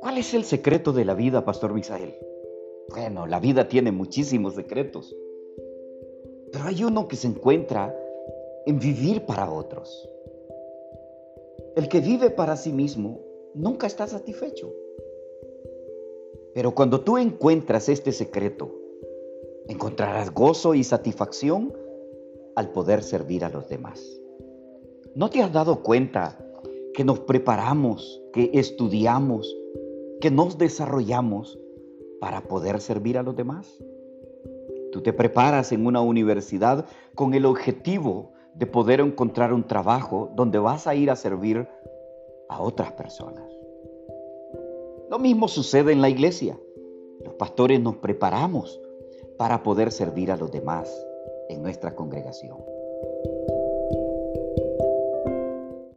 ¿Cuál es el secreto de la vida, Pastor Misael? Bueno, la vida tiene muchísimos secretos, pero hay uno que se encuentra en vivir para otros. El que vive para sí mismo nunca está satisfecho. Pero cuando tú encuentras este secreto, encontrarás gozo y satisfacción al poder servir a los demás. ¿No te has dado cuenta que nos preparamos, que estudiamos, que nos desarrollamos para poder servir a los demás? Tú te preparas en una universidad con el objetivo de poder encontrar un trabajo donde vas a ir a servir a otras personas. Lo mismo sucede en la iglesia. Los pastores nos preparamos para poder servir a los demás en nuestra congregación.